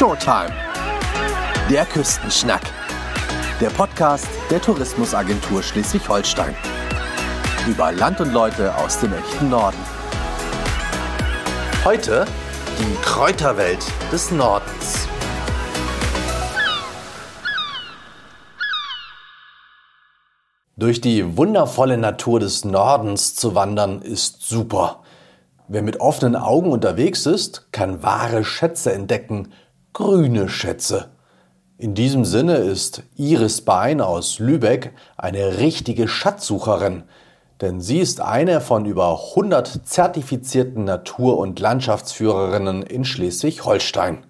Showtime. Der Küstenschnack. Der Podcast der Tourismusagentur Schleswig-Holstein. Über Land und Leute aus dem echten Norden. Heute die Kräuterwelt des Nordens. Durch die wundervolle Natur des Nordens zu wandern ist super. Wer mit offenen Augen unterwegs ist, kann wahre Schätze entdecken, grüne Schätze. In diesem Sinne ist Iris Bein aus Lübeck eine richtige Schatzsucherin, denn sie ist eine von über 100 zertifizierten Natur- und Landschaftsführerinnen in Schleswig-Holstein.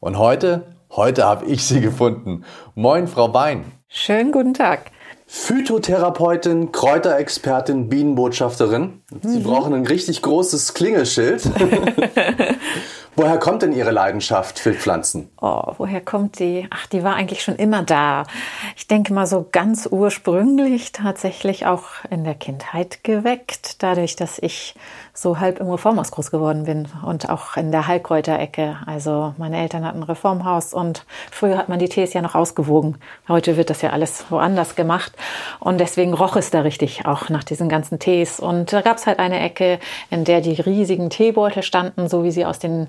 Und heute, heute habe ich sie gefunden. Moin, Frau Bein. Schönen guten Tag. Phytotherapeutin, Kräuterexpertin, Bienenbotschafterin. Sie mhm. brauchen ein richtig großes Klingelschild. Woher kommt denn Ihre Leidenschaft für Pflanzen? Oh, woher kommt die? Ach, die war eigentlich schon immer da. Ich denke mal so ganz ursprünglich tatsächlich auch in der Kindheit geweckt, dadurch, dass ich so halb im Reformhaus groß geworden bin und auch in der Heilkräuterecke. Also meine Eltern hatten ein Reformhaus und früher hat man die Tees ja noch ausgewogen. Heute wird das ja alles woanders gemacht und deswegen roch es da richtig auch nach diesen ganzen Tees. Und da gab es halt eine Ecke, in der die riesigen Teebeutel standen, so wie sie aus den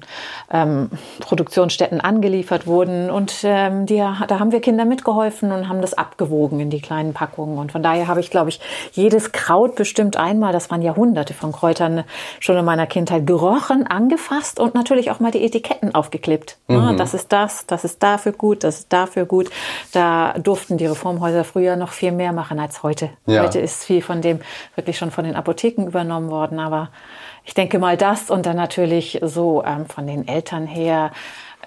ähm, Produktionsstätten angeliefert wurden. Und ähm, die, da haben wir Kinder mitgeholfen und haben das abgewogen in die kleinen Packungen. Und von daher habe ich, glaube ich, jedes Kraut bestimmt einmal, das waren Jahrhunderte von Kräutern, schon in meiner Kindheit gerochen, angefasst und natürlich auch mal die Etiketten aufgeklebt. Mhm. das ist das, das ist dafür gut, das ist dafür gut. Da durften die Reformhäuser früher noch viel mehr machen als heute. Ja. Heute ist viel von dem wirklich schon von den Apotheken übernommen worden, aber ich denke mal das und dann natürlich so ähm, von den Eltern her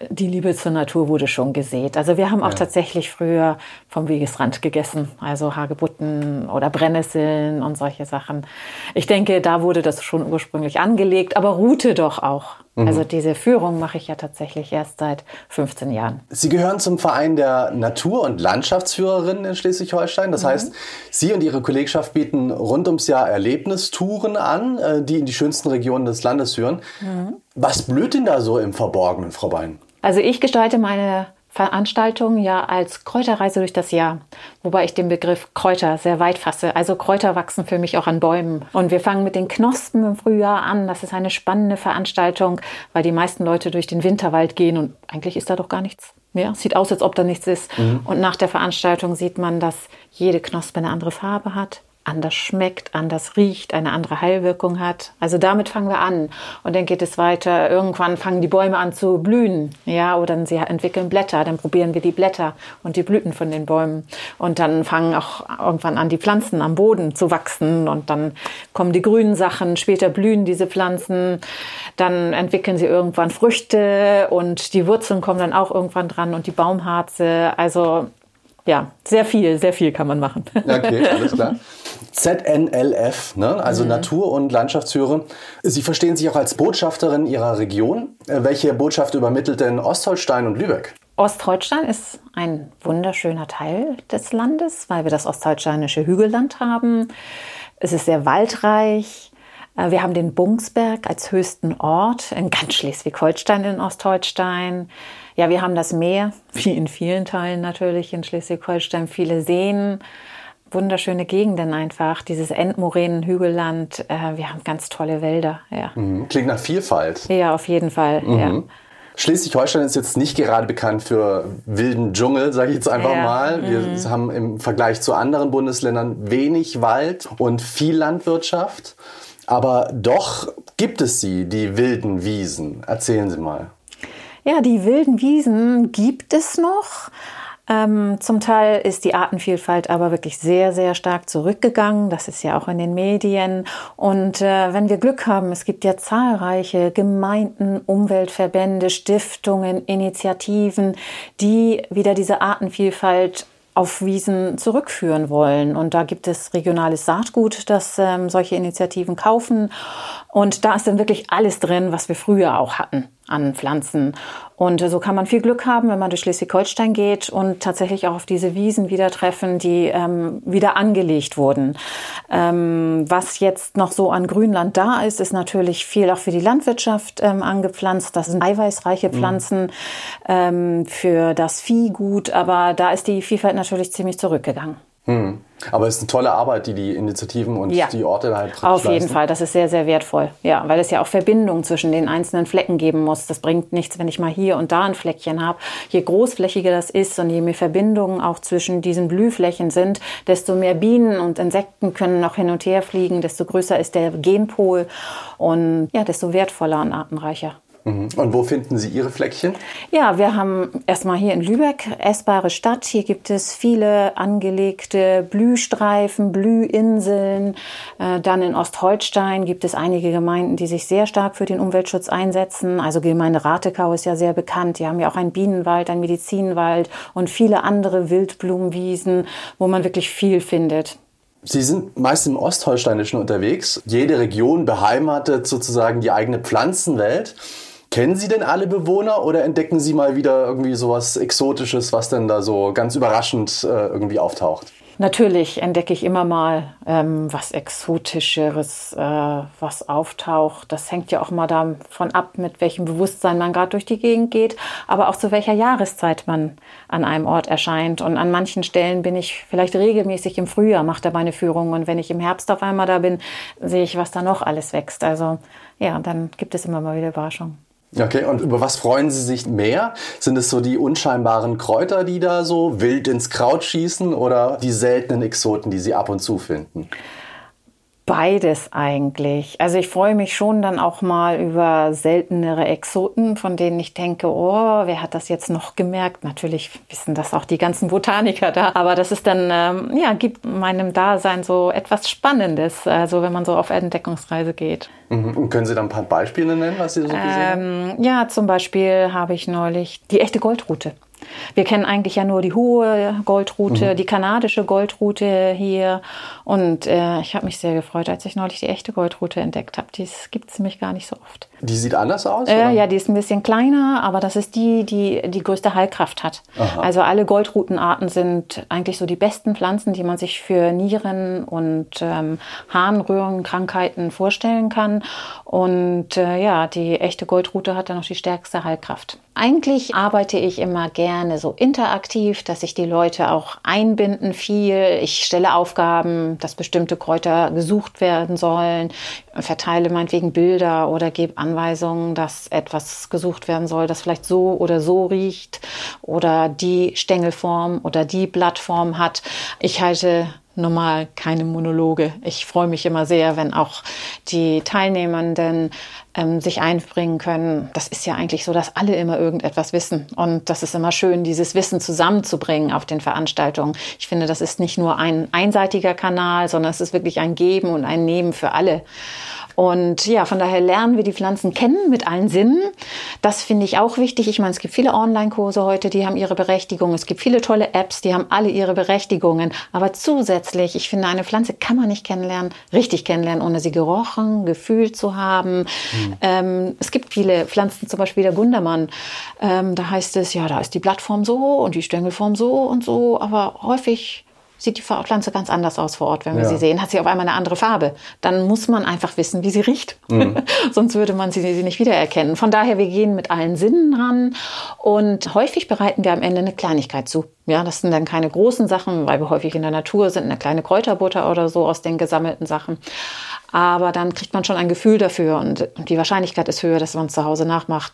die Liebe zur Natur wurde schon gesät. Also wir haben auch ja. tatsächlich früher vom Wegesrand gegessen, also Hagebutten oder Brennnesseln und solche Sachen. Ich denke, da wurde das schon ursprünglich angelegt, aber ruhte doch auch. Mhm. Also diese Führung mache ich ja tatsächlich erst seit 15 Jahren. Sie gehören zum Verein der Natur- und Landschaftsführerinnen in Schleswig-Holstein. Das mhm. heißt, Sie und Ihre Kollegschaft bieten rund ums Jahr Erlebnistouren an, äh, die in die schönsten Regionen des Landes führen. Mhm. Was blüht denn da so im Verborgenen, Frau Bein? Also ich gestalte meine Veranstaltung ja als Kräuterreise durch das Jahr, wobei ich den Begriff Kräuter sehr weit fasse. Also Kräuter wachsen für mich auch an Bäumen. Und wir fangen mit den Knospen im Frühjahr an. Das ist eine spannende Veranstaltung, weil die meisten Leute durch den Winterwald gehen und eigentlich ist da doch gar nichts. Ja, sieht aus, als ob da nichts ist. Mhm. Und nach der Veranstaltung sieht man, dass jede Knospe eine andere Farbe hat, anders schmeckt, anders riecht, eine andere Heilwirkung hat. Also damit fangen wir an und dann geht es weiter. Irgendwann fangen die Bäume an zu blühen, ja, oder sie entwickeln Blätter. Dann probieren wir die Blätter und die Blüten von den Bäumen und dann fangen auch irgendwann an die Pflanzen am Boden zu wachsen und dann kommen die grünen Sachen. Später blühen diese Pflanzen, dann entwickeln sie irgendwann Früchte und die Wurzeln kommen dann auch irgendwann dran und die Baumharze. Also ja, sehr viel, sehr viel kann man machen. Okay, alles klar. ZNLF, ne? also mhm. Natur- und Landschaftsführer. Sie verstehen sich auch als Botschafterin Ihrer Region. Äh, welche Botschaft übermittelt denn Ostholstein und Lübeck? Ostholstein ist ein wunderschöner Teil des Landes, weil wir das ostholsteinische Hügelland haben. Es ist sehr waldreich. Äh, wir haben den Bungsberg als höchsten Ort in ganz Schleswig-Holstein in Ostholstein. Ja, wir haben das Meer, wie in vielen Teilen natürlich in Schleswig-Holstein, viele Seen, wunderschöne Gegenden einfach, dieses Endmoränen-Hügelland. Äh, wir haben ganz tolle Wälder. Ja. Mhm. Klingt nach Vielfalt. Ja, auf jeden Fall. Mhm. Ja. Schleswig-Holstein ist jetzt nicht gerade bekannt für wilden Dschungel, sage ich jetzt einfach ja. mal. Wir mhm. haben im Vergleich zu anderen Bundesländern wenig Wald und viel Landwirtschaft. Aber doch gibt es sie, die wilden Wiesen. Erzählen Sie mal. Ja, die wilden Wiesen gibt es noch. Ähm, zum Teil ist die Artenvielfalt aber wirklich sehr, sehr stark zurückgegangen. Das ist ja auch in den Medien. Und äh, wenn wir Glück haben, es gibt ja zahlreiche Gemeinden, Umweltverbände, Stiftungen, Initiativen, die wieder diese Artenvielfalt auf Wiesen zurückführen wollen. Und da gibt es regionales Saatgut, das ähm, solche Initiativen kaufen. Und da ist dann wirklich alles drin, was wir früher auch hatten. An Pflanzen. Und so kann man viel Glück haben, wenn man durch Schleswig-Holstein geht und tatsächlich auch auf diese Wiesen wieder treffen, die ähm, wieder angelegt wurden. Ähm, was jetzt noch so an Grünland da ist, ist natürlich viel auch für die Landwirtschaft ähm, angepflanzt. Das sind eiweißreiche mhm. Pflanzen mhm. ähm, für das Viehgut, aber da ist die Vielfalt natürlich ziemlich zurückgegangen. Mhm. Aber es ist eine tolle Arbeit, die die Initiativen und ja, die Orte halt Auf jeden Fall, das ist sehr, sehr wertvoll. Ja, weil es ja auch Verbindungen zwischen den einzelnen Flecken geben muss. Das bringt nichts, wenn ich mal hier und da ein Fleckchen habe. Je großflächiger das ist und je mehr Verbindungen auch zwischen diesen Blühflächen sind, desto mehr Bienen und Insekten können noch hin und her fliegen, desto größer ist der Genpol und ja, desto wertvoller und artenreicher. Mhm. Und wo finden Sie Ihre Fleckchen? Ja, wir haben erstmal hier in Lübeck, essbare Stadt. Hier gibt es viele angelegte Blühstreifen, Blühinseln. Äh, dann in Ostholstein gibt es einige Gemeinden, die sich sehr stark für den Umweltschutz einsetzen. Also Gemeinde Ratekau ist ja sehr bekannt. Die haben ja auch einen Bienenwald, einen Medizinwald und viele andere Wildblumenwiesen, wo man wirklich viel findet. Sie sind meist im Ostholsteinischen unterwegs. Jede Region beheimatet sozusagen die eigene Pflanzenwelt. Kennen Sie denn alle Bewohner oder entdecken Sie mal wieder irgendwie sowas Exotisches, was denn da so ganz überraschend äh, irgendwie auftaucht? Natürlich entdecke ich immer mal ähm, was Exotischeres, äh, was auftaucht. Das hängt ja auch mal davon ab, mit welchem Bewusstsein man gerade durch die Gegend geht, aber auch zu welcher Jahreszeit man an einem Ort erscheint. Und an manchen Stellen bin ich vielleicht regelmäßig im Frühjahr, mache da meine Führung. Und wenn ich im Herbst auf einmal da bin, sehe ich, was da noch alles wächst. Also ja, dann gibt es immer mal wieder Überraschungen. Okay, und über was freuen Sie sich mehr? Sind es so die unscheinbaren Kräuter, die da so wild ins Kraut schießen oder die seltenen Exoten, die Sie ab und zu finden? Beides eigentlich. Also ich freue mich schon dann auch mal über seltenere Exoten, von denen ich denke, oh, wer hat das jetzt noch gemerkt? Natürlich wissen das auch die ganzen Botaniker da, aber das ist dann, ähm, ja, gibt meinem Dasein so etwas Spannendes, also wenn man so auf Entdeckungsreise geht. Mhm. Und können Sie dann ein paar Beispiele nennen, was Sie so gesehen ähm, haben? Ja, zum Beispiel habe ich neulich die echte Goldrute. Wir kennen eigentlich ja nur die hohe Goldrute, mhm. die kanadische Goldrute hier. Und äh, ich habe mich sehr gefreut, als ich neulich die echte Goldrute entdeckt habe. Die gibt es nämlich gar nicht so oft. Die sieht anders aus? Äh, ja, die ist ein bisschen kleiner, aber das ist die, die die größte Heilkraft hat. Aha. Also alle Goldrutenarten sind eigentlich so die besten Pflanzen, die man sich für Nieren- und ähm, Harnröhrenkrankheiten vorstellen kann. Und äh, ja, die echte Goldrute hat dann noch die stärkste Heilkraft. Eigentlich arbeite ich immer gerne so interaktiv, dass ich die Leute auch einbinden viel. Ich stelle Aufgaben, dass bestimmte Kräuter gesucht werden sollen, verteile meinetwegen Bilder oder gebe Anweisungen, dass etwas gesucht werden soll, das vielleicht so oder so riecht oder die Stängelform oder die Blattform hat. Ich halte normal keine Monologe. Ich freue mich immer sehr, wenn auch die Teilnehmenden ähm, sich einbringen können. Das ist ja eigentlich so, dass alle immer irgendetwas wissen. Und das ist immer schön, dieses Wissen zusammenzubringen auf den Veranstaltungen. Ich finde, das ist nicht nur ein einseitiger Kanal, sondern es ist wirklich ein Geben und ein Nehmen für alle. Und ja, von daher lernen wir die Pflanzen kennen mit allen Sinnen. Das finde ich auch wichtig. Ich meine, es gibt viele Online-Kurse heute, die haben ihre Berechtigung. Es gibt viele tolle Apps, die haben alle ihre Berechtigungen. Aber zusätzlich, ich finde, eine Pflanze kann man nicht kennenlernen, richtig kennenlernen, ohne sie gerochen, gefühlt zu haben. Mhm. Ähm, es gibt viele Pflanzen, zum Beispiel der Gundermann. Ähm, da heißt es, ja, da ist die Blattform so und die Stängelform so und so. Aber häufig sieht die Pflanze ganz anders aus vor Ort, wenn wir ja. sie sehen. Hat sie auf einmal eine andere Farbe. Dann muss man einfach wissen, wie sie riecht. Mhm. Sonst würde man sie, sie nicht wiedererkennen. Von daher, wir gehen mit allen Sinnen ran und häufig bereiten wir am Ende eine Kleinigkeit zu. Ja, das sind dann keine großen Sachen, weil wir häufig in der Natur sind, eine kleine Kräuterbutter oder so aus den gesammelten Sachen. Aber dann kriegt man schon ein Gefühl dafür und, und die Wahrscheinlichkeit ist höher, dass man es zu Hause nachmacht.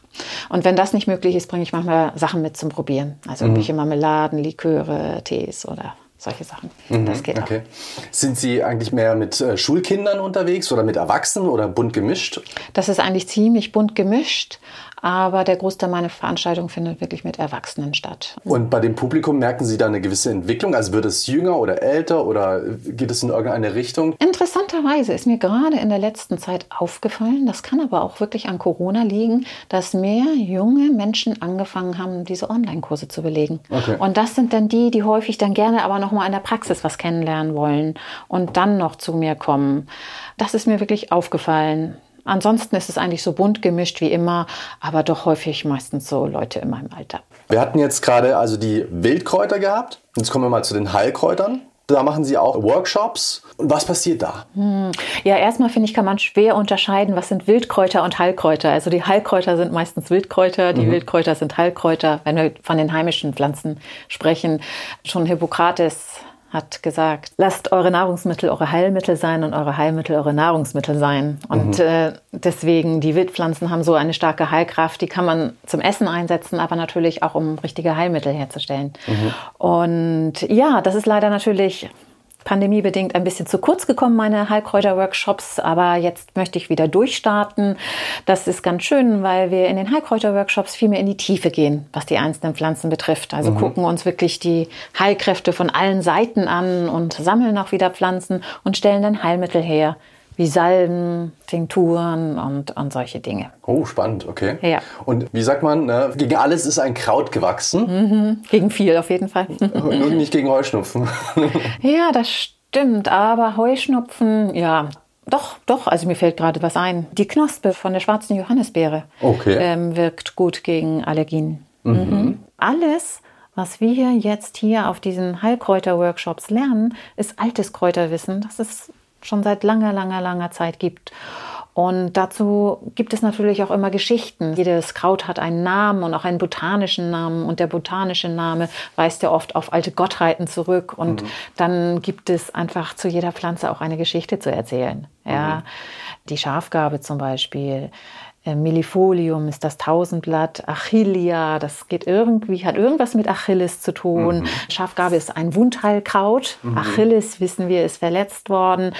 Und wenn das nicht möglich ist, bringe ich manchmal Sachen mit zum Probieren. Also mhm. irgendwelche Marmeladen, Liköre, Tees oder solche Sachen. Mhm, das geht okay. auch. Sind Sie eigentlich mehr mit äh, Schulkindern unterwegs oder mit Erwachsenen oder bunt gemischt? Das ist eigentlich ziemlich bunt gemischt. Aber der Großteil meiner Veranstaltungen findet wirklich mit Erwachsenen statt. Und bei dem Publikum merken Sie da eine gewisse Entwicklung? Also wird es jünger oder älter oder geht es in irgendeine Richtung? Interessanterweise ist mir gerade in der letzten Zeit aufgefallen, das kann aber auch wirklich an Corona liegen, dass mehr junge Menschen angefangen haben, diese Online-Kurse zu belegen. Okay. Und das sind dann die, die häufig dann gerne aber noch mal in der Praxis was kennenlernen wollen und dann noch zu mir kommen. Das ist mir wirklich aufgefallen. Ansonsten ist es eigentlich so bunt gemischt wie immer, aber doch häufig meistens so Leute in meinem Alter. Wir hatten jetzt gerade also die Wildkräuter gehabt. Jetzt kommen wir mal zu den Heilkräutern. Da machen Sie auch Workshops. Und was passiert da? Hm. Ja, erstmal finde ich, kann man schwer unterscheiden, was sind Wildkräuter und Heilkräuter. Also die Heilkräuter sind meistens Wildkräuter, die mhm. Wildkräuter sind Heilkräuter. Wenn wir von den heimischen Pflanzen sprechen, schon Hippokrates hat gesagt, lasst eure Nahrungsmittel eure Heilmittel sein und eure Heilmittel eure Nahrungsmittel sein. Und mhm. äh, deswegen, die Wildpflanzen haben so eine starke Heilkraft, die kann man zum Essen einsetzen, aber natürlich auch, um richtige Heilmittel herzustellen. Mhm. Und ja, das ist leider natürlich pandemiebedingt ein bisschen zu kurz gekommen, meine Heilkräuter-Workshops, aber jetzt möchte ich wieder durchstarten. Das ist ganz schön, weil wir in den Heilkräuter-Workshops viel mehr in die Tiefe gehen, was die einzelnen Pflanzen betrifft. Also mhm. gucken uns wirklich die Heilkräfte von allen Seiten an und sammeln auch wieder Pflanzen und stellen dann Heilmittel her wie Salben, Tinkturen und, und solche Dinge. Oh, spannend, okay. Ja. Und wie sagt man, ne, gegen alles ist ein Kraut gewachsen? Mhm, gegen viel auf jeden Fall. Und nicht gegen Heuschnupfen. ja, das stimmt, aber Heuschnupfen, ja, doch, doch, also mir fällt gerade was ein. Die Knospe von der schwarzen Johannisbeere okay. ähm, wirkt gut gegen Allergien. Mhm. Mhm. Alles, was wir jetzt hier auf diesen Heilkräuter-Workshops lernen, ist altes Kräuterwissen. Das ist schon seit langer, langer, langer Zeit gibt. Und dazu gibt es natürlich auch immer Geschichten. Jedes Kraut hat einen Namen und auch einen botanischen Namen. Und der botanische Name weist ja oft auf alte Gottheiten zurück. Und mhm. dann gibt es einfach zu jeder Pflanze auch eine Geschichte zu erzählen. Ja, mhm. die Schafgabe zum Beispiel Millifolium ist das Tausendblatt, Achillia, das geht irgendwie, hat irgendwas mit Achilles zu tun. Mhm. Schafgabe ist ein Wundheilkraut. Mhm. Achilles, wissen wir, ist verletzt worden.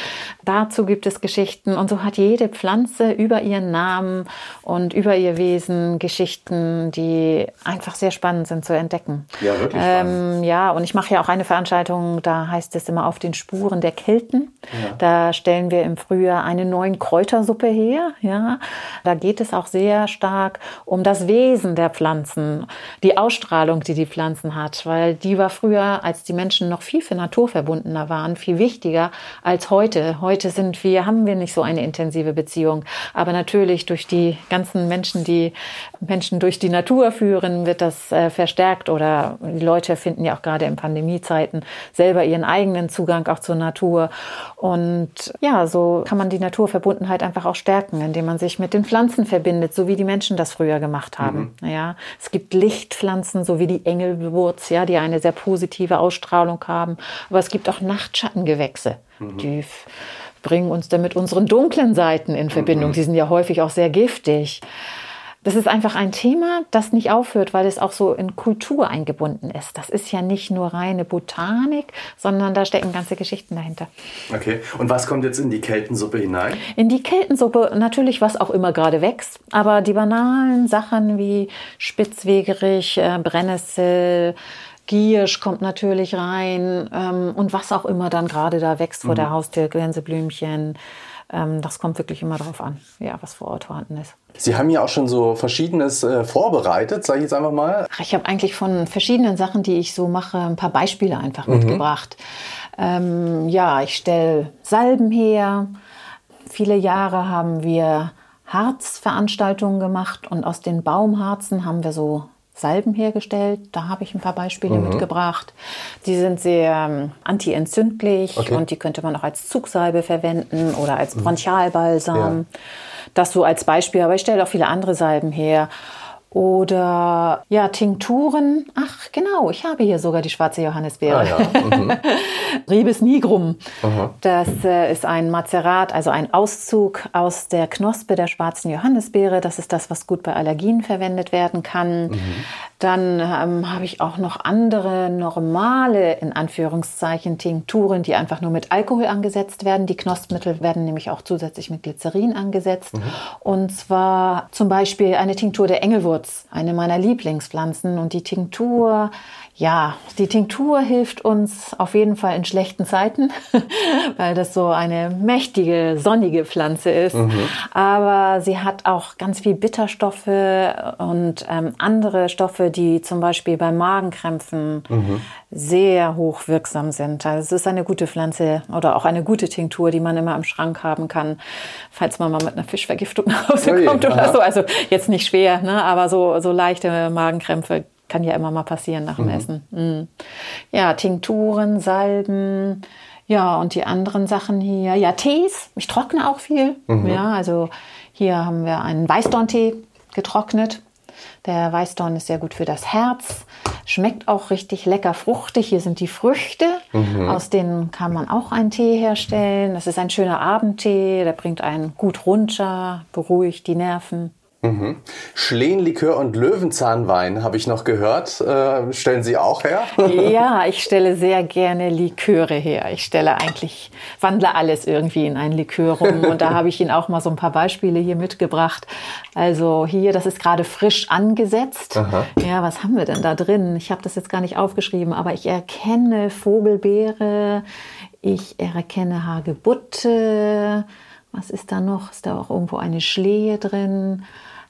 Dazu gibt es Geschichten und so hat jede Pflanze über ihren Namen und über ihr Wesen Geschichten, die einfach sehr spannend sind zu entdecken. Ja, wirklich. Ähm, ja, und ich mache ja auch eine Veranstaltung, da heißt es immer auf den Spuren der Kelten. Ja. Da stellen wir im Frühjahr eine neuen Kräutersuppe her. Ja, da geht geht es auch sehr stark um das Wesen der Pflanzen, die Ausstrahlung, die die Pflanzen hat, weil die war früher, als die Menschen noch viel für naturverbundener waren, viel wichtiger als heute. Heute sind wir, haben wir nicht so eine intensive Beziehung, aber natürlich durch die ganzen Menschen, die Menschen durch die Natur führen, wird das äh, verstärkt oder die Leute finden ja auch gerade in Pandemiezeiten selber ihren eigenen Zugang auch zur Natur und ja, so kann man die Naturverbundenheit einfach auch stärken, indem man sich mit den Pflanzen verbindet, so wie die Menschen das früher gemacht haben. Mhm. Ja, es gibt Lichtpflanzen, so wie die Engelwurz, ja, die eine sehr positive Ausstrahlung haben. Aber es gibt auch Nachtschattengewächse, mhm. die bringen uns dann mit unseren dunklen Seiten in Verbindung. Mhm. Die sind ja häufig auch sehr giftig. Das ist einfach ein Thema, das nicht aufhört, weil es auch so in Kultur eingebunden ist. Das ist ja nicht nur reine Botanik, sondern da stecken ganze Geschichten dahinter. Okay, und was kommt jetzt in die Keltensuppe hinein? In die Keltensuppe natürlich, was auch immer gerade wächst, aber die banalen Sachen wie Spitzwegerich, äh, Brennnessel, Giersch kommt natürlich rein ähm, und was auch immer dann gerade da wächst vor mhm. der Haustür, Gänseblümchen. Ähm, das kommt wirklich immer darauf an, ja, was vor Ort vorhanden ist. Sie haben ja auch schon so Verschiedenes äh, vorbereitet, sage ich jetzt einfach mal. Ich habe eigentlich von verschiedenen Sachen, die ich so mache, ein paar Beispiele einfach mhm. mitgebracht. Ähm, ja, ich stelle Salben her. Viele Jahre haben wir Harzveranstaltungen gemacht und aus den Baumharzen haben wir so Salben hergestellt. Da habe ich ein paar Beispiele mhm. mitgebracht. Die sind sehr ähm, antientzündlich okay. und die könnte man auch als Zugsalbe verwenden oder als mhm. Bronchialbalsam. Ja. Das so als Beispiel, aber ich stelle auch viele andere Salben her. Oder ja, Tinkturen. Ach, genau, ich habe hier sogar die schwarze Johannisbeere. Ah, ja. mhm. Ribes nigrum. Mhm. Das äh, ist ein Mazerat, also ein Auszug aus der Knospe der schwarzen Johannisbeere. Das ist das, was gut bei Allergien verwendet werden kann. Mhm. Dann ähm, habe ich auch noch andere normale, in Anführungszeichen, Tinkturen, die einfach nur mit Alkohol angesetzt werden. Die Knospmittel werden nämlich auch zusätzlich mit Glycerin angesetzt. Mhm. Und zwar zum Beispiel eine Tinktur der Engelwurz Gewürz, eine meiner Lieblingspflanzen. Und die Tinktur, ja, die Tinktur hilft uns auf jeden Fall in schlechten Zeiten, weil das so eine mächtige, sonnige Pflanze ist. Mhm. Aber sie hat auch ganz viel Bitterstoffe und ähm, andere Stoffe, die zum Beispiel bei Magenkrämpfen mhm. sehr hoch wirksam sind. Also es ist eine gute Pflanze oder auch eine gute Tinktur, die man immer im Schrank haben kann, falls man mal mit einer Fischvergiftung nach Hause Ui, kommt oder so. Also jetzt nicht schwer, ne? aber so, so leichte Magenkrämpfe kann ja immer mal passieren nach dem mhm. Essen. Mhm. Ja, Tinkturen, Salben, ja, und die anderen Sachen hier. Ja, Tees. Ich trockne auch viel. Mhm. Ja, also hier haben wir einen Weißdorntee getrocknet. Der Weißdorn ist sehr gut für das Herz. Schmeckt auch richtig lecker fruchtig. Hier sind die Früchte. Mhm. Aus denen kann man auch einen Tee herstellen. Das ist ein schöner Abendtee. Der bringt einen gut runter, beruhigt die Nerven. Mhm. Schlehenlikör und Löwenzahnwein habe ich noch gehört. Äh, stellen Sie auch her? ja, ich stelle sehr gerne Liköre her. Ich stelle eigentlich, wandle alles irgendwie in ein Likör rum. Und da habe ich Ihnen auch mal so ein paar Beispiele hier mitgebracht. Also hier, das ist gerade frisch angesetzt. Aha. Ja, was haben wir denn da drin? Ich habe das jetzt gar nicht aufgeschrieben, aber ich erkenne Vogelbeere, ich erkenne Hagebutte. Was ist da noch? Ist da auch irgendwo eine Schlehe drin?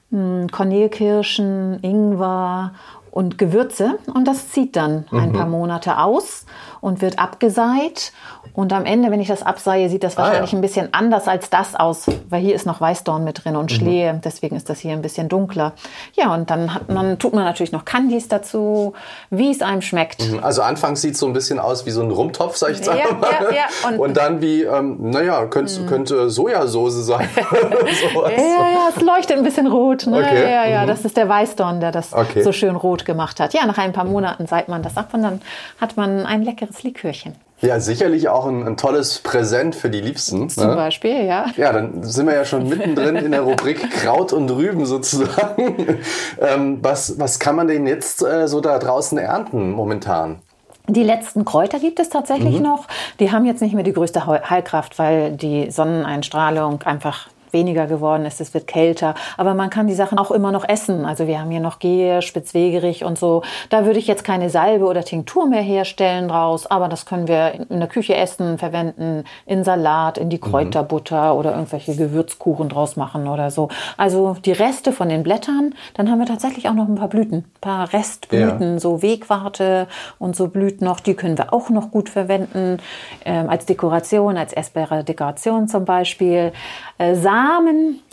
Hm, Kornelkirschen, Ingwer und Gewürze und das zieht dann mhm. ein paar Monate aus und wird abgeseit. Und am Ende, wenn ich das abseie, sieht das wahrscheinlich ah, ja. ein bisschen anders als das aus, weil hier ist noch Weißdorn mit drin und mhm. Schlehe. Deswegen ist das hier ein bisschen dunkler. Ja, und dann man, tut man natürlich noch Candies dazu, wie es einem schmeckt. Mhm. Also anfangs sieht es so ein bisschen aus wie so ein Rumtopf, sag ich jetzt ja, mal. Ja, ja. Und, und, dann wie, ähm, naja, könnte, mhm. könnte Sojasauce sein. ja, ja, es leuchtet ein bisschen rot. Ne? Okay. Ja, ja, mhm. das ist der Weißdorn, der das okay. so schön rot gemacht hat. Ja, nach ein paar Monaten seit man das ab und dann hat man ein leckeres Likörchen. Ja, sicherlich auch ein, ein, tolles Präsent für die Liebsten. Zum ne? Beispiel, ja. Ja, dann sind wir ja schon mittendrin in der Rubrik Kraut und Rüben sozusagen. ähm, was, was kann man denn jetzt äh, so da draußen ernten momentan? Die letzten Kräuter gibt es tatsächlich mhm. noch. Die haben jetzt nicht mehr die größte Heilkraft, weil die Sonneneinstrahlung einfach weniger geworden ist, es wird kälter. Aber man kann die Sachen auch immer noch essen. Also wir haben hier noch Gehe, Spitzwegerich und so. Da würde ich jetzt keine Salbe oder Tinktur mehr herstellen draus, aber das können wir in der Küche essen, verwenden, in Salat, in die mhm. Kräuterbutter mhm. oder irgendwelche Gewürzkuchen draus machen oder so. Also die Reste von den Blättern, dann haben wir tatsächlich auch noch ein paar Blüten, ein paar Restblüten, ja. so Wegwarte und so Blüten noch, die können wir auch noch gut verwenden ähm, als Dekoration, als essbare Dekoration zum Beispiel. Äh, Samen.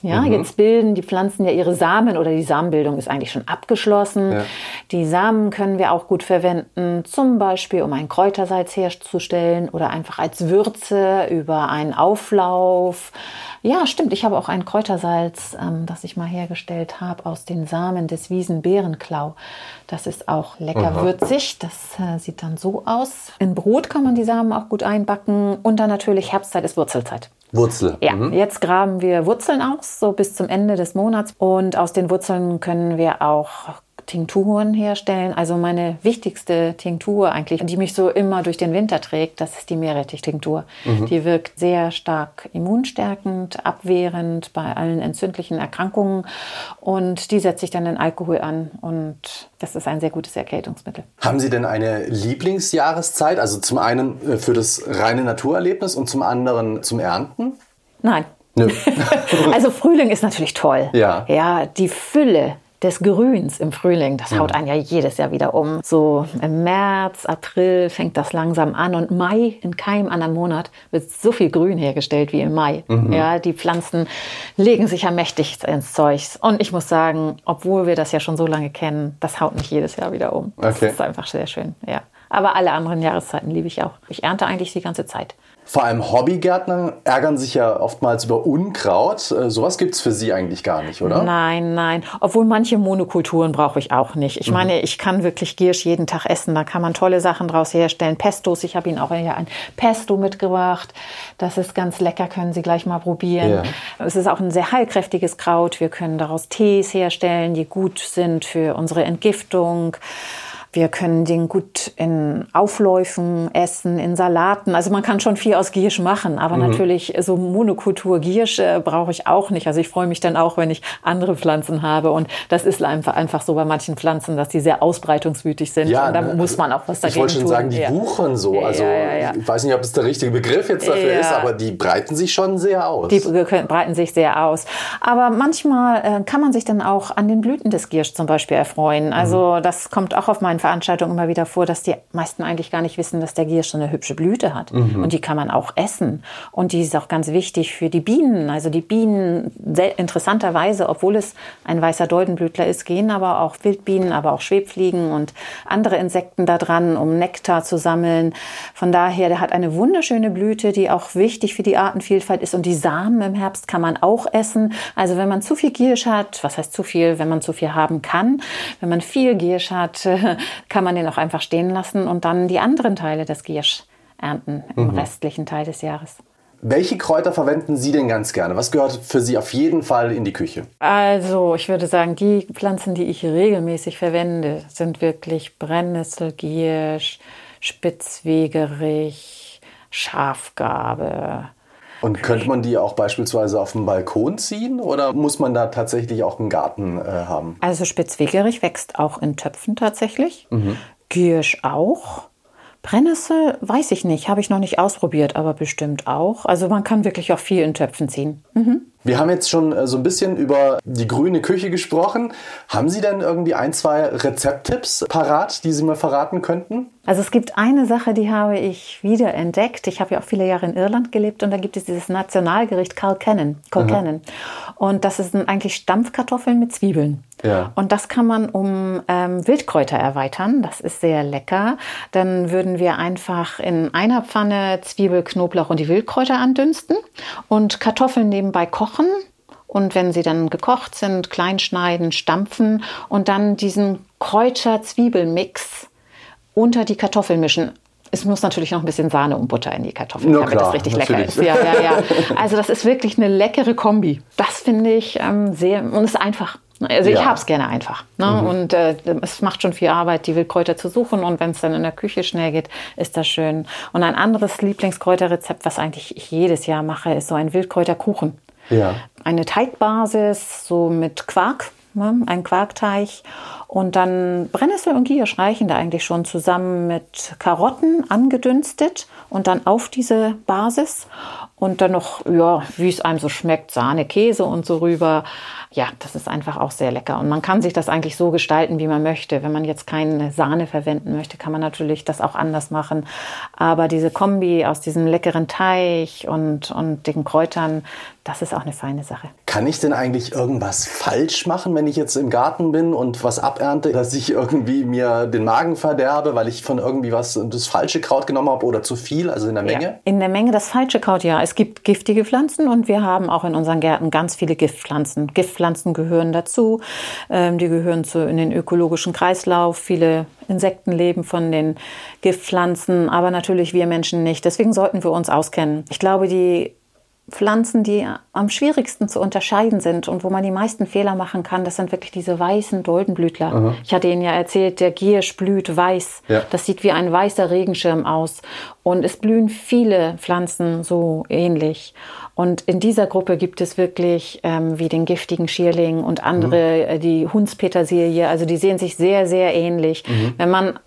Ja, mhm. jetzt bilden die Pflanzen ja ihre Samen oder die Samenbildung ist eigentlich schon abgeschlossen. Ja. Die Samen können wir auch gut verwenden, zum Beispiel um ein Kräutersalz herzustellen oder einfach als Würze über einen Auflauf. Ja, stimmt. Ich habe auch ein Kräutersalz, ähm, das ich mal hergestellt habe aus den Samen des Wiesenbeerenklau. Das ist auch lecker Aha. würzig. Das äh, sieht dann so aus. In Brot kann man die Samen auch gut einbacken. Und dann natürlich Herbstzeit ist Wurzelzeit. Wurzel. Ja, mhm. jetzt graben wir Wurzeln aus, so bis zum Ende des Monats. Und aus den Wurzeln können wir auch Tinkturen herstellen. Also meine wichtigste Tinktur eigentlich, die mich so immer durch den Winter trägt, das ist die Meerrettich-Tinktur. Mhm. Die wirkt sehr stark immunstärkend, abwehrend bei allen entzündlichen Erkrankungen und die setze ich dann in Alkohol an und das ist ein sehr gutes Erkältungsmittel. Haben Sie denn eine Lieblingsjahreszeit? Also zum einen äh, für das reine Naturerlebnis und zum anderen zum Ernten? Nein. Nö. also Frühling ist natürlich toll. Ja. Ja, die Fülle des Grüns im Frühling, das haut einen ja jedes Jahr wieder um. So im März, April fängt das langsam an und Mai, in keinem anderen Monat, wird so viel Grün hergestellt wie im Mai. Mhm. Ja, die Pflanzen legen sich ja mächtig ins Zeug. Und ich muss sagen, obwohl wir das ja schon so lange kennen, das haut mich jedes Jahr wieder um. Das okay. ist einfach sehr schön, ja. Aber alle anderen Jahreszeiten liebe ich auch. Ich ernte eigentlich die ganze Zeit. Vor allem Hobbygärtner ärgern sich ja oftmals über Unkraut. Äh, sowas gibt es für Sie eigentlich gar nicht, oder? Nein, nein. Obwohl manche Monokulturen brauche ich auch nicht. Ich mhm. meine, ich kann wirklich Giersch jeden Tag essen. Da kann man tolle Sachen draus herstellen. Pestos, ich habe Ihnen auch ja ein Pesto mitgebracht. Das ist ganz lecker, können Sie gleich mal probieren. Ja. Es ist auch ein sehr heilkräftiges Kraut. Wir können daraus Tees herstellen, die gut sind für unsere Entgiftung. Wir können den gut in Aufläufen essen, in Salaten. Also man kann schon viel aus Giersch machen, aber mhm. natürlich so Monokultur Giersch äh, brauche ich auch nicht. Also ich freue mich dann auch, wenn ich andere Pflanzen habe. Und das ist einfach, einfach so bei manchen Pflanzen, dass die sehr ausbreitungswütig sind. Ja, und da ne? muss man auch was dagegen tun. Ich wollte schon tun. sagen, die ja. wuchern so. Also ja, ich weiß nicht, ob das der richtige Begriff jetzt dafür ist, aber die breiten sich schon sehr aus. Die breiten sich sehr aus. Aber manchmal äh, kann man sich dann auch an den Blüten des Giersch zum Beispiel erfreuen. Also mhm. das kommt auch auf meinen Veranstaltungen immer wieder vor, dass die meisten eigentlich gar nicht wissen, dass der Giersch so eine hübsche Blüte hat. Mhm. Und die kann man auch essen. Und die ist auch ganz wichtig für die Bienen. Also die Bienen, interessanterweise, obwohl es ein weißer Doldenblütler ist, gehen aber auch Wildbienen, aber auch Schwebfliegen und andere Insekten da dran, um Nektar zu sammeln. Von daher, der hat eine wunderschöne Blüte, die auch wichtig für die Artenvielfalt ist. Und die Samen im Herbst kann man auch essen. Also wenn man zu viel Giersch hat, was heißt zu viel, wenn man zu viel haben kann, wenn man viel Giersch hat, kann man den auch einfach stehen lassen und dann die anderen Teile des Giersch ernten im mhm. restlichen Teil des Jahres. Welche Kräuter verwenden Sie denn ganz gerne? Was gehört für Sie auf jeden Fall in die Küche? Also, ich würde sagen, die Pflanzen, die ich regelmäßig verwende, sind wirklich Brennnessel, Giersch, Spitzwegerich, Schafgarbe. Und könnte man die auch beispielsweise auf dem Balkon ziehen oder muss man da tatsächlich auch einen Garten äh, haben? Also Spitzwegerich wächst auch in Töpfen tatsächlich. Mhm. Giersch auch. Brennnessel weiß ich nicht, habe ich noch nicht ausprobiert, aber bestimmt auch. Also man kann wirklich auch viel in Töpfen ziehen. Mhm. Wir haben jetzt schon äh, so ein bisschen über die grüne Küche gesprochen. Haben Sie denn irgendwie ein, zwei Rezepttipps parat, die Sie mal verraten könnten? Also es gibt eine Sache, die habe ich wieder entdeckt. Ich habe ja auch viele Jahre in Irland gelebt und da gibt es dieses Nationalgericht Kilkennan. Kilkennan. Und das sind eigentlich Stampfkartoffeln mit Zwiebeln. Ja. Und das kann man um ähm, Wildkräuter erweitern. Das ist sehr lecker. Dann würden wir einfach in einer Pfanne Zwiebel, Knoblauch und die Wildkräuter andünsten und Kartoffeln nebenbei kochen und wenn sie dann gekocht sind, klein schneiden, stampfen und dann diesen Kräuter-Zwiebel-Mix unter die Kartoffeln mischen. Es muss natürlich noch ein bisschen Sahne und Butter in die Kartoffeln, ja, damit klar, das richtig natürlich. lecker ist. Ja, ja, ja. Also das ist wirklich eine leckere Kombi. Das finde ich ähm, sehr und ist einfach. Also ich ja. habe es gerne einfach. Ne? Mhm. Und äh, es macht schon viel Arbeit, die Wildkräuter zu suchen. Und wenn es dann in der Küche schnell geht, ist das schön. Und ein anderes Lieblingskräuterrezept, was eigentlich ich jedes Jahr mache, ist so ein Wildkräuterkuchen. Ja. Eine Teigbasis, so mit Quark, ne? ein Quarkteig. Und dann Brennnessel und Giersch reichen da eigentlich schon zusammen mit Karotten angedünstet und dann auf diese Basis. Und dann noch, ja, wie es einem so schmeckt, Sahne, Käse und so rüber ja, das ist einfach auch sehr lecker. Und man kann sich das eigentlich so gestalten, wie man möchte. Wenn man jetzt keine Sahne verwenden möchte, kann man natürlich das auch anders machen. Aber diese Kombi aus diesem leckeren Teig und, und den Kräutern, das ist auch eine feine Sache. Kann ich denn eigentlich irgendwas falsch machen, wenn ich jetzt im Garten bin und was abernte, dass ich irgendwie mir den Magen verderbe, weil ich von irgendwie was das falsche Kraut genommen habe oder zu viel, also in der Menge? Ja, in der Menge das falsche Kraut, ja. Es gibt giftige Pflanzen und wir haben auch in unseren Gärten ganz viele Giftpflanzen. Giftpflanzen gehören dazu. Ähm, die gehören zu, in den ökologischen Kreislauf. Viele Insekten leben von den Giftpflanzen, aber natürlich wir Menschen nicht. Deswegen sollten wir uns auskennen. Ich glaube, die Pflanzen, die am schwierigsten zu unterscheiden sind und wo man die meisten Fehler machen kann, das sind wirklich diese weißen Doldenblütler. Aha. Ich hatte Ihnen ja erzählt, der Giersch blüht weiß. Ja. Das sieht wie ein weißer Regenschirm aus. Und es blühen viele Pflanzen so ähnlich. Und in dieser Gruppe gibt es wirklich ähm, wie den giftigen Schierling und andere, mhm. die Hundspetersilie. Also die sehen sich sehr, sehr ähnlich. Mhm. Wenn man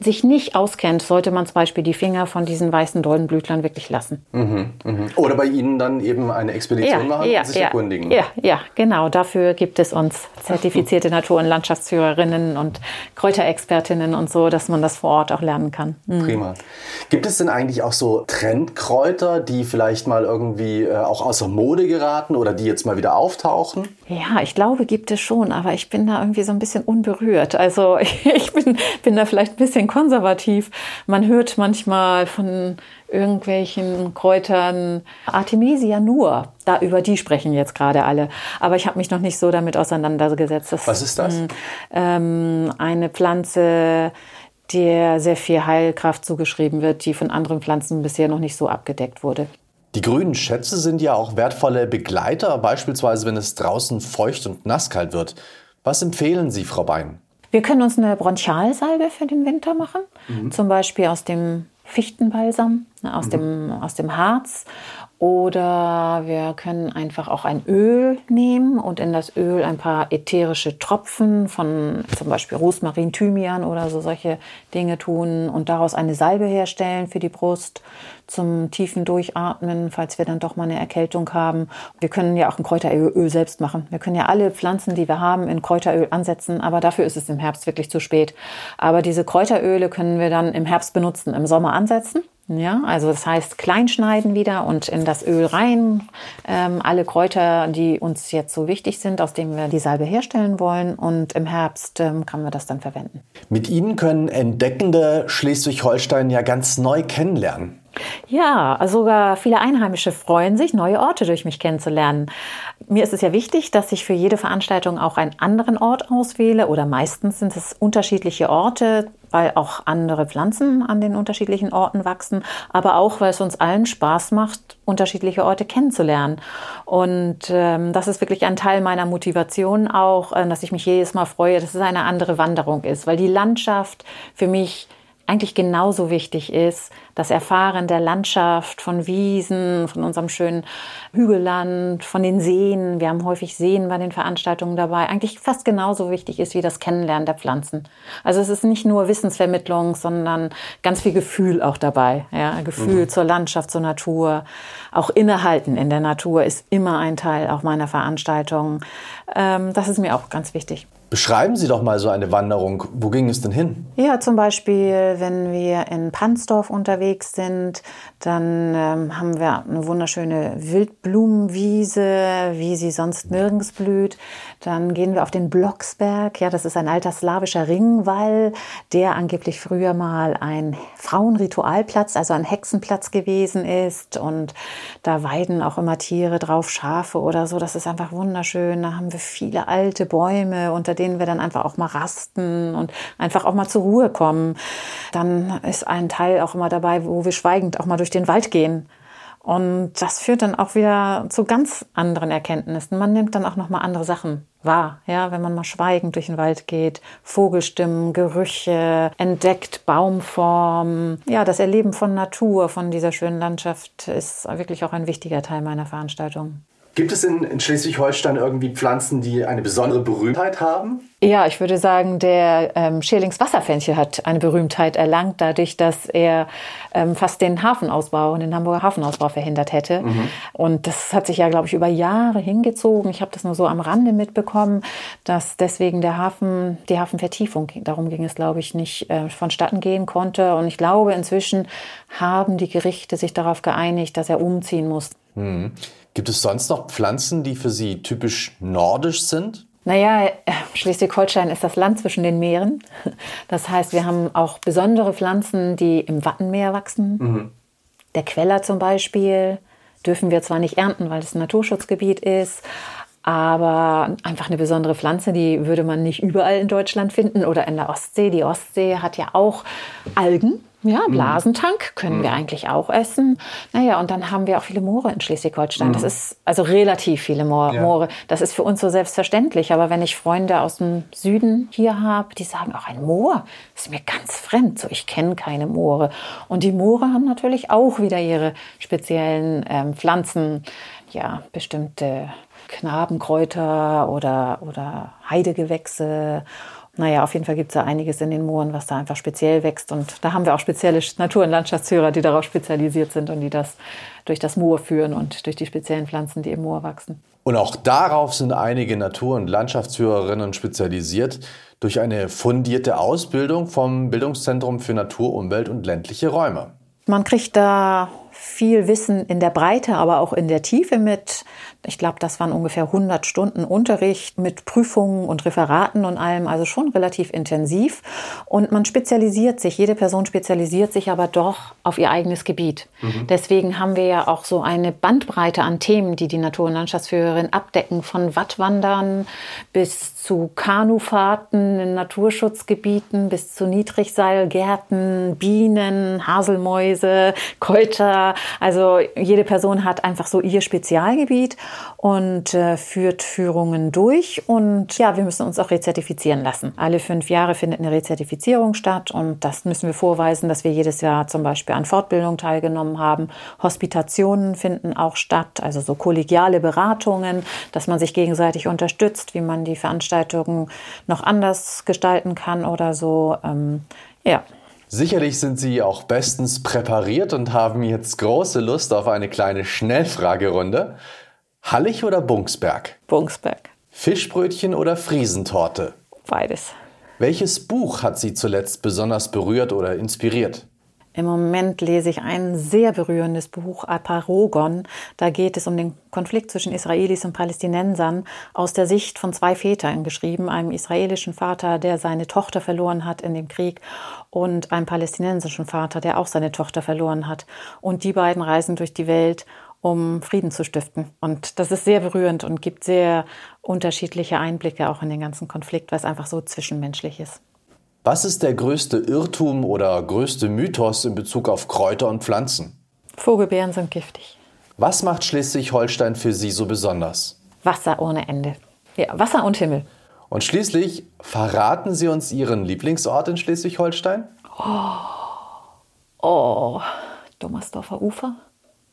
sich nicht auskennt, sollte man zum Beispiel die Finger von diesen weißen Doldenblütlern wirklich lassen. Mhm, mh. Oder bei Ihnen dann eben eine Expedition ja, machen ja, und sich ja, erkundigen. Ja, ja, genau. Dafür gibt es uns zertifizierte Natur- und Landschaftsführerinnen und Kräuterexpertinnen und so, dass man das vor Ort auch lernen kann. Mhm. Prima. Gibt es denn eigentlich auch so Trendkräuter, die vielleicht mal irgendwie äh, auch außer Mode geraten oder die jetzt mal wieder auftauchen? Ja, ich glaube, gibt es schon, aber ich bin da irgendwie so ein bisschen unberührt. Also ich bin, bin da vielleicht ein bisschen konservativ. Man hört manchmal von irgendwelchen Kräutern Artemisia nur. Da über die sprechen jetzt gerade alle. Aber ich habe mich noch nicht so damit auseinandergesetzt. Das, Was ist das? Ähm, eine Pflanze, der sehr viel Heilkraft zugeschrieben wird, die von anderen Pflanzen bisher noch nicht so abgedeckt wurde. Die grünen Schätze sind ja auch wertvolle Begleiter, beispielsweise wenn es draußen feucht und nasskalt wird. Was empfehlen Sie, Frau Bein? Wir können uns eine Bronchialsalbe für den Winter machen, mhm. zum Beispiel aus dem Fichtenbalsam, ne, aus, mhm. dem, aus dem Harz. Oder wir können einfach auch ein Öl nehmen und in das Öl ein paar ätherische Tropfen von zum Beispiel Rosmarin, Thymian oder so solche Dinge tun und daraus eine Salbe herstellen für die Brust zum tiefen Durchatmen, falls wir dann doch mal eine Erkältung haben. Wir können ja auch ein Kräuteröl selbst machen. Wir können ja alle Pflanzen, die wir haben, in Kräuteröl ansetzen, aber dafür ist es im Herbst wirklich zu spät. Aber diese Kräuteröle können wir dann im Herbst benutzen, im Sommer ansetzen ja, also das heißt kleinschneiden wieder und in das Öl rein. Ähm, alle Kräuter, die uns jetzt so wichtig sind, aus denen wir die Salbe herstellen wollen. Und im Herbst ähm, kann man das dann verwenden. Mit Ihnen können Entdeckende Schleswig-Holstein ja ganz neu kennenlernen. Ja, also sogar viele Einheimische freuen sich, neue Orte durch mich kennenzulernen. Mir ist es ja wichtig, dass ich für jede Veranstaltung auch einen anderen Ort auswähle oder meistens sind es unterschiedliche Orte, weil auch andere Pflanzen an den unterschiedlichen Orten wachsen, aber auch, weil es uns allen Spaß macht, unterschiedliche Orte kennenzulernen. Und ähm, das ist wirklich ein Teil meiner Motivation auch, äh, dass ich mich jedes Mal freue, dass es eine andere Wanderung ist, weil die Landschaft für mich eigentlich genauso wichtig ist, das Erfahren der Landschaft, von Wiesen, von unserem schönen Hügelland, von den Seen. Wir haben häufig Seen bei den Veranstaltungen dabei. Eigentlich fast genauso wichtig ist wie das Kennenlernen der Pflanzen. Also es ist nicht nur Wissensvermittlung, sondern ganz viel Gefühl auch dabei. Ja, Gefühl mhm. zur Landschaft, zur Natur. Auch Innehalten in der Natur ist immer ein Teil auch meiner Veranstaltung. Ähm, das ist mir auch ganz wichtig. Beschreiben Sie doch mal so eine Wanderung. Wo ging es denn hin? Ja, zum Beispiel, wenn wir in Pansdorf unterwegs sind, dann ähm, haben wir eine wunderschöne Wildblumenwiese, wie sie sonst nirgends blüht. Dann gehen wir auf den Blocksberg. Ja, das ist ein alter slawischer Ringwall, der angeblich früher mal ein Frauenritualplatz, also ein Hexenplatz gewesen ist. Und da weiden auch immer Tiere drauf, Schafe oder so. Das ist einfach wunderschön. Da haben wir viele alte Bäume, unter denen wir dann einfach auch mal rasten und einfach auch mal zur Ruhe kommen. Dann ist ein Teil auch immer dabei, wo wir schweigend auch mal durch den Wald gehen. Und das führt dann auch wieder zu ganz anderen Erkenntnissen. Man nimmt dann auch noch mal andere Sachen wahr, ja, wenn man mal schweigend durch den Wald geht, Vogelstimmen, Gerüche, entdeckt Baumformen. Ja, das Erleben von Natur, von dieser schönen Landschaft ist wirklich auch ein wichtiger Teil meiner Veranstaltung. Gibt es in, in Schleswig-Holstein irgendwie Pflanzen, die eine besondere Berühmtheit haben? Ja, ich würde sagen, der ähm, Schierlingswasserfenchel hat eine Berühmtheit erlangt, dadurch, dass er ähm, fast den Hafenausbau, den Hamburger Hafenausbau verhindert hätte. Mhm. Und das hat sich ja, glaube ich, über Jahre hingezogen. Ich habe das nur so am Rande mitbekommen, dass deswegen der Hafen, die Hafenvertiefung, darum ging es, glaube ich, nicht äh, vonstatten gehen konnte. Und ich glaube, inzwischen haben die Gerichte sich darauf geeinigt, dass er umziehen muss. Mhm. Gibt es sonst noch Pflanzen, die für Sie typisch nordisch sind? Naja, Schleswig-Holstein ist das Land zwischen den Meeren. Das heißt, wir haben auch besondere Pflanzen, die im Wattenmeer wachsen. Mhm. Der Queller zum Beispiel dürfen wir zwar nicht ernten, weil es ein Naturschutzgebiet ist, aber einfach eine besondere Pflanze, die würde man nicht überall in Deutschland finden oder in der Ostsee. Die Ostsee hat ja auch Algen. Ja, mhm. Blasentank können mhm. wir eigentlich auch essen. Naja, und dann haben wir auch viele Moore in Schleswig-Holstein. Mhm. Das ist also relativ viele Moore. Ja. Das ist für uns so selbstverständlich. Aber wenn ich Freunde aus dem Süden hier habe, die sagen, auch ein Moor ist mir ganz fremd. So, ich kenne keine Moore. Und die Moore haben natürlich auch wieder ihre speziellen ähm, Pflanzen. Ja, bestimmte Knabenkräuter oder, oder Heidegewächse naja, auf jeden Fall gibt es da einiges in den Mooren, was da einfach speziell wächst. Und da haben wir auch spezielle Natur- und Landschaftsführer, die darauf spezialisiert sind und die das durch das Moor führen und durch die speziellen Pflanzen, die im Moor wachsen. Und auch darauf sind einige Natur- und Landschaftsführerinnen spezialisiert durch eine fundierte Ausbildung vom Bildungszentrum für Natur, Umwelt und ländliche Räume. Man kriegt da viel Wissen in der Breite, aber auch in der Tiefe mit. Ich glaube, das waren ungefähr 100 Stunden Unterricht mit Prüfungen und Referaten und allem, also schon relativ intensiv. Und man spezialisiert sich, jede Person spezialisiert sich aber doch auf ihr eigenes Gebiet. Mhm. Deswegen haben wir ja auch so eine Bandbreite an Themen, die die Natur- und Landschaftsführerin abdecken, von Wattwandern bis zu Kanufahrten in Naturschutzgebieten, bis zu Niedrigseilgärten, Bienen, Haselmäuse, Kräuter, also jede Person hat einfach so ihr Spezialgebiet und äh, führt Führungen durch. Und ja, wir müssen uns auch rezertifizieren lassen. Alle fünf Jahre findet eine Rezertifizierung statt und das müssen wir vorweisen, dass wir jedes Jahr zum Beispiel an Fortbildung teilgenommen haben. Hospitationen finden auch statt, also so kollegiale Beratungen, dass man sich gegenseitig unterstützt, wie man die Veranstaltungen noch anders gestalten kann oder so. Ähm, ja. Sicherlich sind Sie auch bestens präpariert und haben jetzt große Lust auf eine kleine Schnellfragerunde. Hallig oder Bungsberg? Bungsberg. Fischbrötchen oder Friesentorte? Beides. Welches Buch hat Sie zuletzt besonders berührt oder inspiriert? Im Moment lese ich ein sehr berührendes Buch, Aparogon. Da geht es um den Konflikt zwischen Israelis und Palästinensern aus der Sicht von zwei Vätern geschrieben. Einem israelischen Vater, der seine Tochter verloren hat in dem Krieg und einem palästinensischen Vater, der auch seine Tochter verloren hat. Und die beiden reisen durch die Welt um Frieden zu stiften. Und das ist sehr berührend und gibt sehr unterschiedliche Einblicke auch in den ganzen Konflikt, weil es einfach so zwischenmenschlich ist. Was ist der größte Irrtum oder größte Mythos in Bezug auf Kräuter und Pflanzen? Vogelbeeren sind giftig. Was macht Schleswig-Holstein für Sie so besonders? Wasser ohne Ende. Ja, Wasser und Himmel. Und schließlich verraten Sie uns Ihren Lieblingsort in Schleswig-Holstein? Oh, oh, Dommersdorfer Ufer.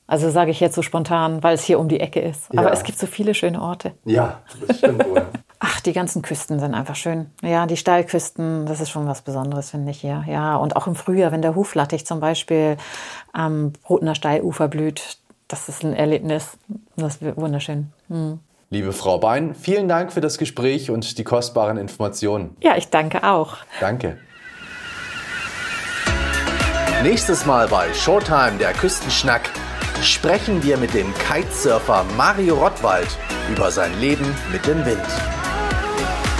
Also sage ich jetzt so spontan, weil es hier um die Ecke ist. Ja. Aber es gibt so viele schöne Orte. Ja, das stimmt wohl. Ach, die ganzen Küsten sind einfach schön. Ja, die Steilküsten, das ist schon was Besonderes, finde ich hier. Ja, und auch im Frühjahr, wenn der Huflattich zum Beispiel am Rotener Steilufer blüht, das ist ein Erlebnis. Das ist wunderschön. Hm. Liebe Frau Bein, vielen Dank für das Gespräch und die kostbaren Informationen. Ja, ich danke auch. Danke. Nächstes Mal bei Showtime, der Küstenschnack sprechen wir mit dem Kitesurfer Mario Rottwald über sein Leben mit dem Wind.